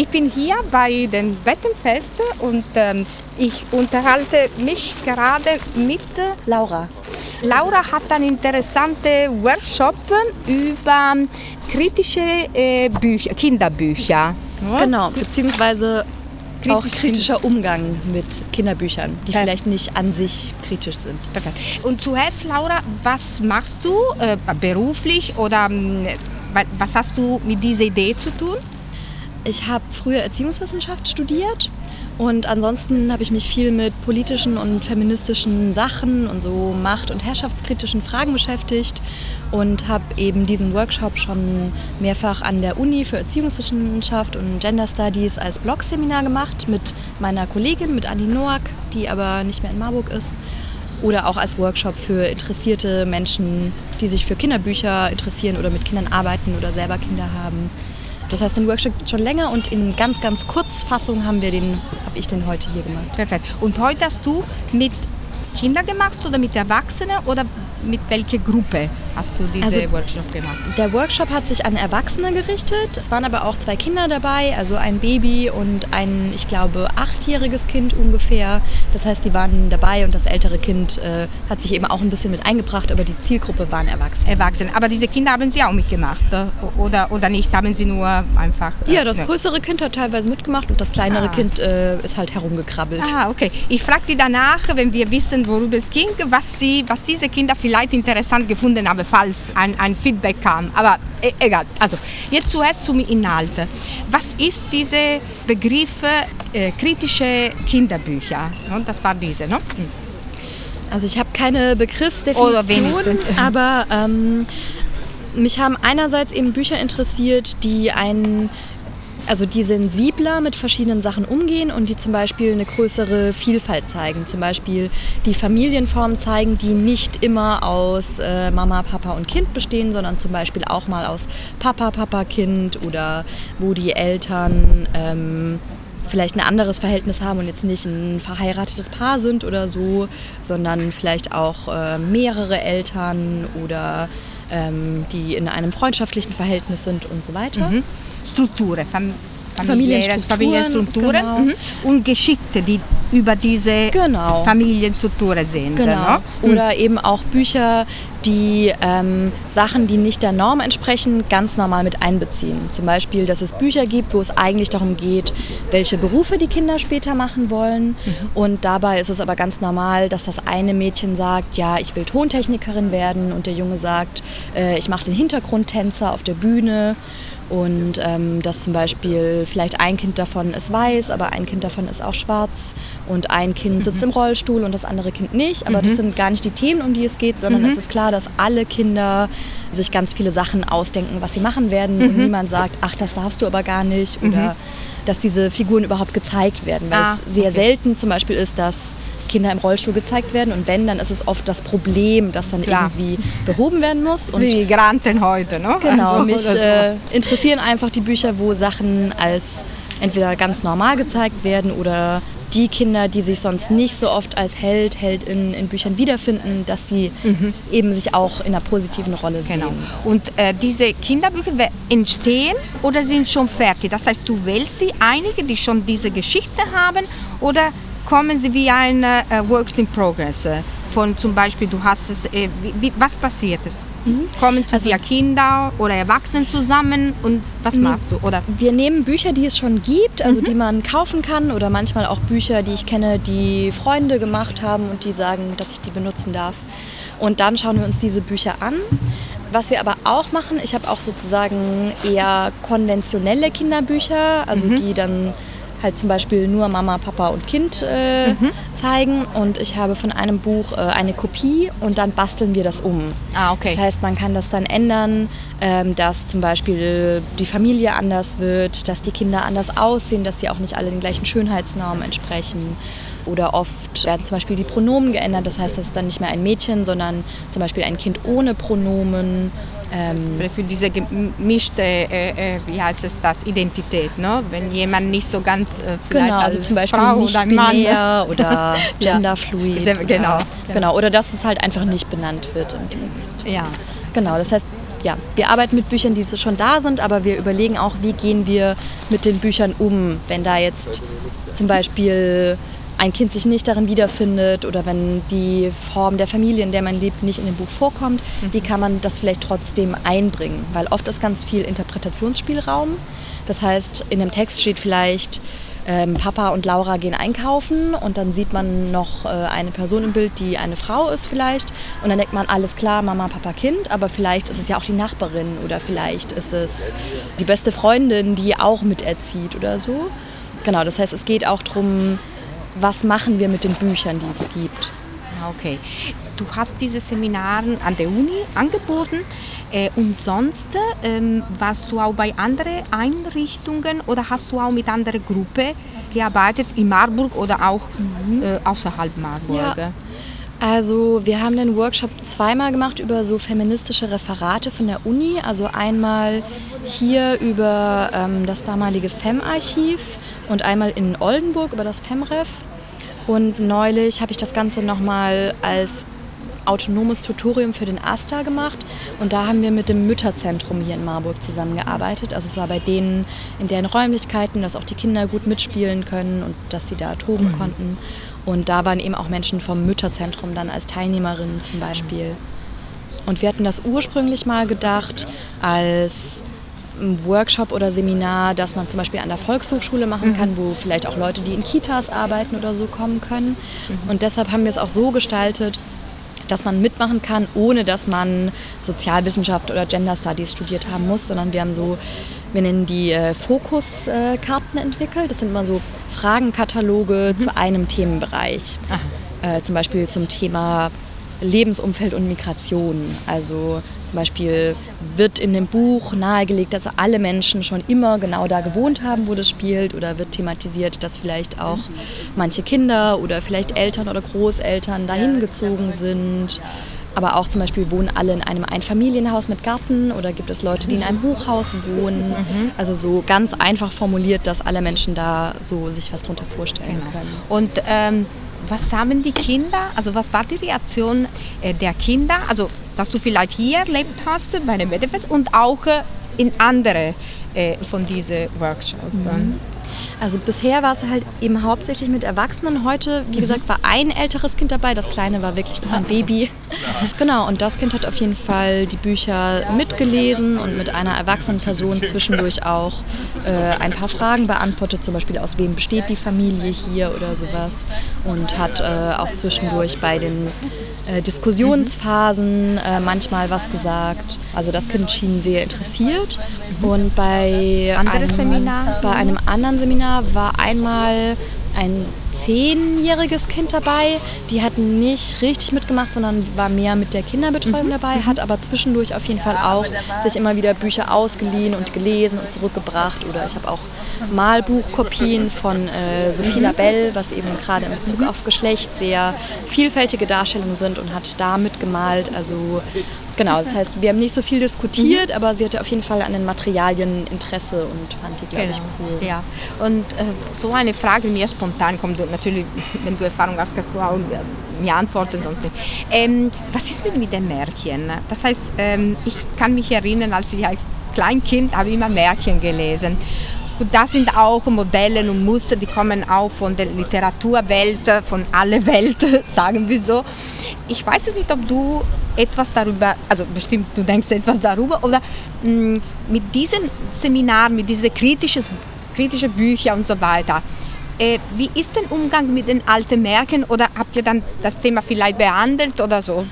Ich bin hier bei dem Wettenfest und ähm, ich unterhalte mich gerade mit Laura. Laura hat einen interessanten Workshop über kritische äh, Bücher, Kinderbücher. Genau, beziehungsweise auch kritischer Umgang mit Kinderbüchern, die Perfekt. vielleicht nicht an sich kritisch sind. Perfekt. Und zuerst, Laura, was machst du äh, beruflich oder wa- was hast du mit dieser Idee zu tun? Ich habe früher Erziehungswissenschaft studiert und ansonsten habe ich mich viel mit politischen und feministischen Sachen und so macht- und herrschaftskritischen Fragen beschäftigt und habe eben diesen Workshop schon mehrfach an der Uni für Erziehungswissenschaft und Gender Studies als Blogseminar gemacht mit meiner Kollegin, mit Anni Noack, die aber nicht mehr in Marburg ist. Oder auch als Workshop für interessierte Menschen, die sich für Kinderbücher interessieren oder mit Kindern arbeiten oder selber Kinder haben. Das heißt, den Workshop gibt es schon länger und in ganz, ganz Kurzfassung habe ich den heute hier gemacht. Perfekt. Und heute hast du mit Kindern gemacht oder mit Erwachsenen oder mit welcher Gruppe hast du diesen Also- Workshop gemacht? Der Workshop hat sich an Erwachsene gerichtet. Es waren aber auch zwei Kinder dabei, also ein Baby und ein, ich glaube, achtjähriges Kind ungefähr. Das heißt, die waren dabei und das ältere Kind äh, hat sich eben auch ein bisschen mit eingebracht, aber die Zielgruppe waren Erwachsene. Erwachsene. Aber diese Kinder haben sie auch mitgemacht äh, oder, oder nicht? Haben sie nur einfach... äh, Ja, das ne? größere Kind hat teilweise mitgemacht und das kleinere Ah. Kind äh, ist halt herumgekrabbelt. Ah, okay. Ich frage die danach, wenn wir wissen, worüber es ging, was, sie, was diese Kinder vielleicht interessant gefunden haben, falls ein, ein Feedback kam. Aber e egal. Also, jetzt zuerst zum Inhalt. Was ist diese Begriff äh, kritische Kinderbücher? Ne, Das war diese, ne? Also ich habe keine Oder Begriffsdefinition, aber ähm, mich haben einerseits eben Bücher interessiert, die einen also die sensibler mit verschiedenen Sachen umgehen und die zum Beispiel eine größere Vielfalt zeigen. Zum Beispiel die Familienformen zeigen, die nicht immer aus äh, Mama, Papa und Kind bestehen, sondern zum Beispiel auch mal aus Papa, Papa, Kind oder wo die Eltern ähm, vielleicht ein anderes Verhältnis haben und jetzt nicht ein verheiratetes Paar sind oder so, sondern vielleicht auch äh, mehrere Eltern oder ähm, die in einem freundschaftlichen Verhältnis sind und so weiter. Strukturen, fam Familienstrukturen, Familienstrukturen genau. mhm. und Geschichte, die über diese Genau. Familienstrukturen sind. Genau. Ne? Oder eben auch Bücher, die ähm, Sachen, die nicht der Norm entsprechen, ganz normal mit einbeziehen. Zum Beispiel, dass es Bücher gibt, wo es eigentlich darum geht, welche Berufe die Kinder später machen wollen. Und dabei ist es aber ganz normal, dass das eine Mädchen sagt, ja, ich will Tontechnikerin werden und der Junge sagt, äh, ich mache den Hintergrundtänzer auf der Bühne. Und ähm, dass zum Beispiel vielleicht ein Kind davon ist weiß, aber ein Kind davon ist auch schwarz. Und ein Kind sitzt im Rollstuhl und das andere Kind nicht. Aber das sind gar nicht die Themen, um die es geht, sondern es ist klar, dass alle Kinder sich ganz viele Sachen ausdenken, was sie machen werden. Und niemand sagt, ach, das darfst du aber gar nicht. Oder dass diese Figuren überhaupt gezeigt werden. Weil Ah, es sehr okay. selten zum Beispiel ist, dass Kinder im Rollstuhl gezeigt werden und wenn, dann ist es oft das Problem, das dann Klar. irgendwie behoben werden muss. Und Wie Migranten heute, ne? Genau, Also, mich äh, interessieren einfach die Bücher, wo Sachen als entweder ganz normal gezeigt werden oder die Kinder, die sich sonst nicht so oft als Held, Heldin in Büchern wiederfinden, dass sie eben sich auch in einer positiven Rolle sehen. Genau. Und äh, diese Kinderbücher entstehen oder sind schon fertig? Das heißt, du wählst sie, einige, die schon diese Geschichte haben, oder kommen sie wie ein äh, Works in Progress? Äh, von zum Beispiel, du hast es, äh, wie, was passiert es? Kommen zu Also- dir Kinder oder Erwachsene zusammen und was machst du? Oder Wir nehmen Bücher, die es schon gibt, also die man kaufen kann oder manchmal auch Bücher, die ich kenne, die Freunde gemacht haben und die sagen, dass ich die benutzen darf. Und dann schauen wir uns diese Bücher an. Was wir aber auch machen, ich habe auch sozusagen eher konventionelle Kinderbücher, also die dann halt zum Beispiel nur Mama, Papa und Kind äh, zeigen. Und ich habe von einem Buch äh, eine Kopie und dann basteln wir das um. Ah, okay. Das heißt, man kann das dann ändern, ähm, dass zum Beispiel die Familie anders wird, dass die Kinder anders aussehen, dass sie auch nicht alle den gleichen Schönheitsnormen entsprechen. Oder oft werden zum Beispiel die Pronomen geändert, das heißt, das ist dann nicht mehr ein Mädchen, sondern zum Beispiel ein Kind ohne Pronomen. Ähm, für diese gemischte, äh, äh, wie heißt es das, Identität, ne? Wenn jemand nicht so ganz äh, vielleicht Genau, also als zum Beispiel Frau nicht oder Mann, oder genderfluid. Gen- genau. Oder, genau, oder dass es halt einfach nicht benannt wird im Text. Ja. Genau, das heißt, ja, wir arbeiten mit Büchern, die schon da sind, aber wir überlegen auch, wie gehen wir mit den Büchern um, wenn da jetzt zum Beispiel ein Kind sich nicht darin wiederfindet oder wenn die Form der Familie, in der man lebt, nicht in dem Buch vorkommt, mhm. wie kann man das vielleicht trotzdem einbringen? Weil oft ist ganz viel Interpretationsspielraum. Das heißt, in dem Text steht vielleicht, ähm, Papa und Laura gehen einkaufen und dann sieht man noch äh, eine Person im Bild, die eine Frau ist vielleicht. Und dann denkt man, alles klar, Mama, Papa, Kind, aber vielleicht ist es ja auch die Nachbarin oder vielleicht ist es die beste Freundin, die auch miterzieht oder so. Genau, das heißt, es geht auch darum, was machen wir mit den Büchern, die es gibt. Okay. Du hast diese Seminare an der Uni angeboten äh, und sonst ähm, warst du auch bei anderen Einrichtungen oder hast du auch mit anderen Gruppen gearbeitet in Marburg oder auch mhm. äh, außerhalb Marburg? Ja. Also wir haben den Workshop zweimal gemacht über so feministische Referate von der Uni. Also einmal hier über ähm, das damalige FEM-Archiv und einmal in Oldenburg über das FEMREF. Und neulich habe ich das Ganze nochmal als autonomes Tutorium für den AStA gemacht und da haben wir mit dem Mütterzentrum hier in Marburg zusammengearbeitet. Also es war bei denen in deren Räumlichkeiten, dass auch die Kinder gut mitspielen können und dass sie da toben mhm. konnten. Und da waren eben auch Menschen vom Mütterzentrum dann als Teilnehmerinnen zum Beispiel. Und wir hatten das ursprünglich mal gedacht als Workshop oder Seminar, das man zum Beispiel an der Volkshochschule machen mhm. kann, wo vielleicht auch Leute, die in Kitas arbeiten oder so kommen können. Und deshalb haben wir es auch so gestaltet, dass man mitmachen kann, ohne dass man Sozialwissenschaft oder Gender Studies studiert haben muss, sondern wir haben so, wir nennen die äh, Fokuskarten äh, entwickelt. Das sind immer so Fragenkataloge mhm. zu einem Themenbereich. Äh, zum Beispiel zum Thema Lebensumfeld und Migration. Also zum Beispiel wird in dem Buch nahegelegt, dass alle Menschen schon immer genau da gewohnt haben, wo das spielt, oder wird thematisiert, dass vielleicht auch manche Kinder oder vielleicht Eltern oder Großeltern dahin gezogen sind. Aber auch zum Beispiel wohnen alle in einem Einfamilienhaus mit Garten oder gibt es Leute, die in einem Hochhaus wohnen. Mhm. Also so ganz einfach formuliert, dass alle Menschen da so sich was darunter vorstellen genau. können. Und ähm, was haben die Kinder, also was war die Reaktion äh, der Kinder, also dass du vielleicht hier erlebt hast bei dem Medefest und auch äh, in andere äh, von diesen Workshops? Mhm. Also bisher war es halt eben hauptsächlich mit Erwachsenen. Heute, wie gesagt, war ein älteres Kind dabei. Das kleine war wirklich noch ein Baby. Genau, und das Kind hat auf jeden Fall die Bücher mitgelesen und mit einer erwachsenen Person zwischendurch auch äh, ein paar Fragen beantwortet. Zum Beispiel, aus wem besteht die Familie hier oder sowas. Und hat äh, auch zwischendurch bei den äh, Diskussionsphasen äh, manchmal was gesagt. Also das Kind schien sehr interessiert. Und bei einem, bei einem anderen Seminar war einmal ein zehnjähriges Kind dabei. Die hat nicht richtig mitgemacht, sondern war mehr mit der Kinderbetreuung mhm. dabei, hat aber zwischendurch auf jeden Fall auch sich immer wieder Bücher ausgeliehen und gelesen und zurückgebracht. Oder ich habe auch Malbuchkopien von äh, Sophie mhm. Labelle, was eben gerade in Bezug auf Geschlecht sehr vielfältige Darstellungen sind und hat da mitgemalt. Also genau, das heißt, wir haben nicht so viel diskutiert, mhm. aber sie hatte auf jeden Fall an den Materialien Interesse und fand die, glaube genau. ich, cool. Ja, und äh, so eine Frage mir spontan kommt natürlich, wenn du Erfahrung hast, kannst du auch mir antworten, sonst nicht. Ähm, was ist mit, mit den Märchen? Das heißt, ähm, ich kann mich erinnern, als ich als Kleinkind habe ich immer Märchen gelesen. Und das sind auch Modelle und Muster, die kommen auch von der Literaturwelt, von aller Welt, sagen wir so. Ich weiß es nicht, ob du etwas darüber, also bestimmt du denkst etwas darüber, oder mm, mit diesem Seminar, mit diesen kritischen, kritischen Büchern und so weiter, äh, wie ist der Umgang mit den alten Märchen oder habt ihr dann das Thema vielleicht behandelt oder so?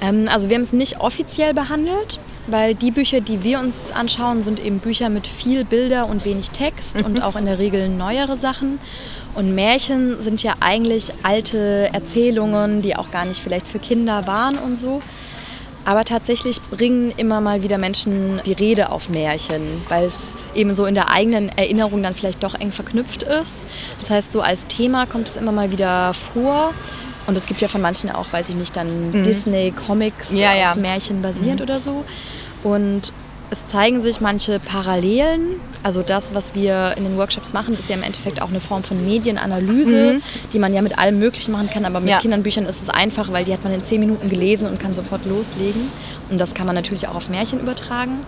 Ähm, also wir haben es nicht offiziell behandelt weil die Bücher, die wir uns anschauen, sind eben Bücher mit viel Bilder und wenig Text mhm. und auch in der Regel neuere Sachen. Und Märchen sind ja eigentlich alte Erzählungen, die auch gar nicht vielleicht für Kinder waren und so. Aber tatsächlich bringen immer mal wieder Menschen die Rede auf Märchen, weil es eben so in der eigenen Erinnerung dann vielleicht doch eng verknüpft ist. Das heißt, so als Thema kommt es immer mal wieder vor. Und es gibt ja von manchen auch, weiß ich nicht, dann mhm. Disney-Comics ja, ja. auf Märchen basierend mhm. oder so. Und es zeigen sich manche Parallelen. Also das, was wir in den Workshops machen, ist ja im Endeffekt auch eine Form von Medienanalyse, mhm. die man ja mit allem Möglichen machen kann. Aber mit ja. Kindernbüchern ist es einfach, weil die hat man in zehn Minuten gelesen und kann sofort loslegen. Und das kann man natürlich auch auf Märchen übertragen.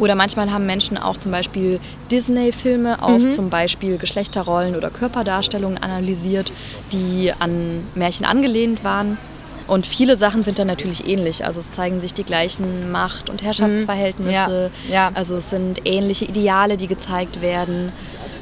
Oder manchmal haben Menschen auch zum Beispiel Disney-Filme auf mhm. zum Beispiel Geschlechterrollen oder Körperdarstellungen analysiert, die an Märchen angelehnt waren. Und viele Sachen sind dann natürlich ähnlich. Also es zeigen sich die gleichen Macht- und Herrschaftsverhältnisse. Ja. Ja. Also es sind ähnliche Ideale, die gezeigt werden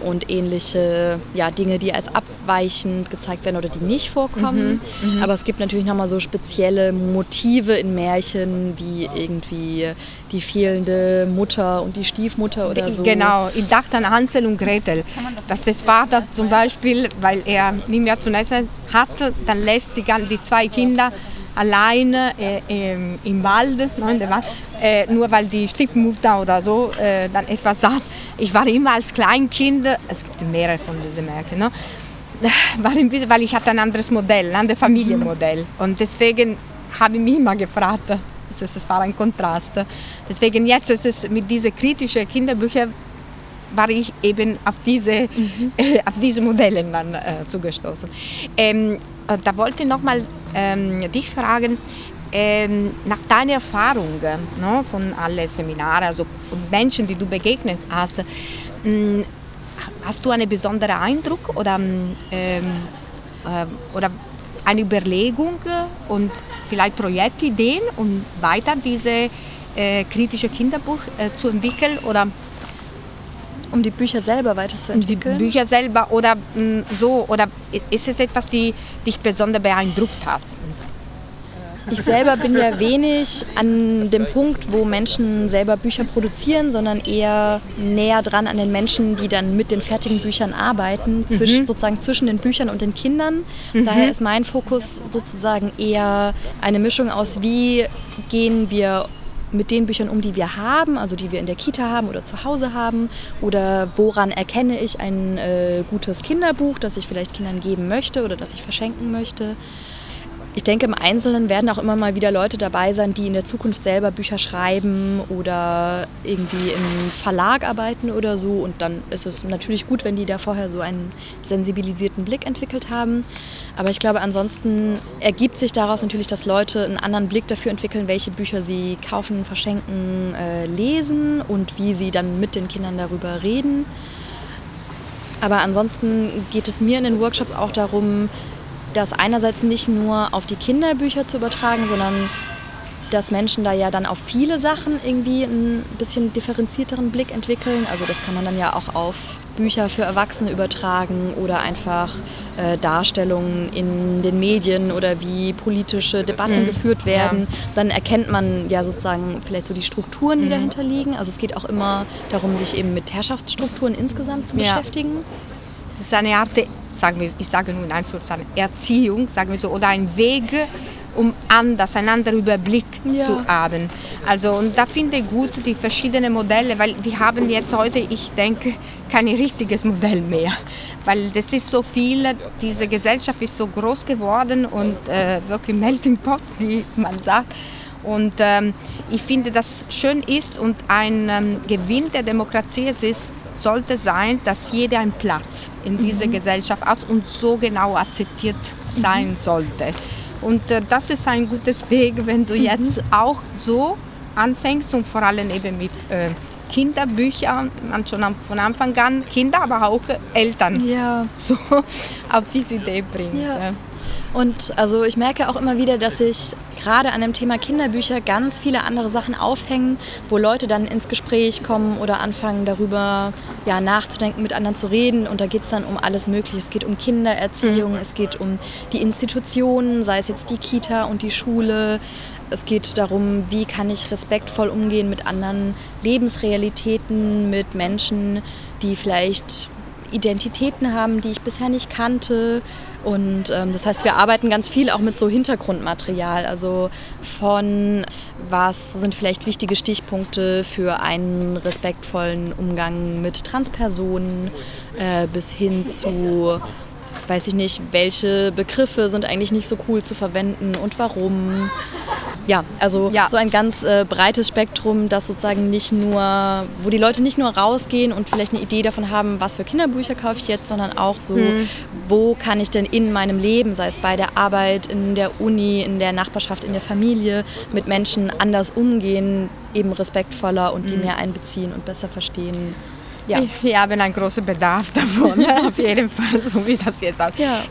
und ähnliche ja, Dinge, die als abweichend gezeigt werden oder die nicht vorkommen. Mhm, mhm. Aber es gibt natürlich nochmal so spezielle Motive in Märchen, wie irgendwie die fehlende Mutter und die Stiefmutter oder so. Genau, ich dachte an Hansel und Gretel, dass das Vater zum Beispiel, weil er nicht mehr zu essen hatte, dann lässt die, die zwei Kinder alleine äh, ähm, im Wald, äh, nur weil die Stiefmutter oder so äh, dann etwas sagt. Ich war immer als Kleinkind, es gibt mehrere von diesen Märkten, ne, war ein bisschen, weil ich hatte ein anderes Modell, ein anderes Familienmodell und deswegen habe ich mich immer gefragt, also es war ein Kontrast. Deswegen jetzt ist es mit diesen kritischen Kinderbüchern war ich eben auf diese, mhm. äh, auf diese Modelle dann äh, zugestoßen. Ähm, äh, da wollte ich nochmal ähm, dich fragen, ähm, nach deiner Erfahrung ne, von allen Seminaren, also Menschen, die du begegnet hast, mh, mm, hast du einen besonderen Eindruck oder, ähm, äh, oder eine Überlegung und vielleicht Projektideen, um weiter diese äh, kritische Kinderbuch äh, zu entwickeln oder um die Bücher selber weiterzuentwickeln? Die Bücher selber oder mh, mm, so oder ist es etwas, die dich besonders beeindruckt hat? Ich selber bin ja wenig an dem Punkt, wo Menschen selber Bücher produzieren, sondern eher näher dran an den Menschen, die dann mit den fertigen Büchern arbeiten, mhm. zwischen, sozusagen zwischen den Büchern und den Kindern. Mhm. Daher ist mein Fokus sozusagen eher eine Mischung aus, wie gehen wir mit den Büchern um, die wir haben, also die wir in der Kita haben oder zu Hause haben? Oder woran erkenne ich ein äh, gutes Kinderbuch, das ich vielleicht Kindern geben möchte oder das ich verschenken möchte? Ich denke, im Einzelnen werden auch immer mal wieder Leute dabei sein, die in der Zukunft selber Bücher schreiben oder irgendwie im Verlag arbeiten oder so. Und dann ist es natürlich gut, wenn die da vorher so einen sensibilisierten Blick entwickelt haben. Aber ich glaube, ansonsten ergibt sich daraus natürlich, dass Leute einen anderen Blick dafür entwickeln, welche Bücher sie kaufen, verschenken, äh, lesen und wie sie dann mit den Kindern darüber reden. Aber ansonsten geht es mir in den Workshops auch darum, das einerseits nicht nur auf die Kinderbücher zu übertragen, sondern dass Menschen da ja dann auf viele Sachen irgendwie einen bisschen differenzierteren Blick entwickeln. Also das kann man dann ja auch auf Bücher für Erwachsene übertragen oder einfach äh, Darstellungen in den Medien oder wie politische Debatten mhm. geführt werden. Ja. Dann erkennt man ja sozusagen vielleicht so die Strukturen, die mhm. dahinter liegen. Also es geht auch immer darum, sich eben mit Herrschaftsstrukturen insgesamt zu ja. beschäftigen. Das ist eine Art sagen wir, ich sage nur in Anführungszeichen, Erziehung, sagen wir so, oder ein Weg, um anders, einen anderen Überblick ja. zu haben. Also und da finde ich gut die verschiedenen Modelle, weil wir haben jetzt heute, ich denke, kein richtiges Modell mehr, weil das ist so viel, diese Gesellschaft ist so groß geworden und äh, wirklich melting pot, wie man sagt. Und ähm, ich finde, dass schön ist und ein ähm, Gewinn der Demokratie ist, sollte sein, dass jeder einen Platz in mhm. dieser Gesellschaft hat und so genau akzeptiert sein mhm. sollte. Und äh, das ist ein gutes Weg, wenn du mhm. jetzt auch so anfängst und vor allem eben mit äh, Kinderbüchern, man schon von Anfang an Kinder, aber auch Eltern ja. so auf diese Idee bringt. Ja. Und also ich merke auch immer wieder, dass sich gerade an dem Thema Kinderbücher ganz viele andere Sachen aufhängen, wo Leute dann ins Gespräch kommen oder anfangen darüber ja, nachzudenken, mit anderen zu reden. Und da geht es dann um alles Mögliche. Es geht um Kindererziehung, mhm. es geht um die Institutionen, sei es jetzt die Kita und die Schule. Es geht darum, wie kann ich respektvoll umgehen mit anderen Lebensrealitäten, mit Menschen, die vielleicht Identitäten haben, die ich bisher nicht kannte. Und ähm, das heißt, wir arbeiten ganz viel auch mit so Hintergrundmaterial, also von was sind vielleicht wichtige Stichpunkte für einen respektvollen Umgang mit Transpersonen äh, bis hin zu, weiß ich nicht, welche Begriffe sind eigentlich nicht so cool zu verwenden und warum. Ja, also Ja. so ein ganz äh, breites Spektrum, das sozusagen nicht nur, wo die Leute nicht nur rausgehen und vielleicht eine Idee davon haben, was für Kinderbücher kaufe ich jetzt, sondern auch so, Mhm. wo kann ich denn in meinem Leben, sei es bei der Arbeit, in der Uni, in der Nachbarschaft, in der Familie, mit Menschen anders umgehen, eben respektvoller und die Mhm. mehr einbeziehen und besser verstehen. Ja. Wir haben einen großen Bedarf davon, auf jeden Fall, so wie das jetzt auch. Ja.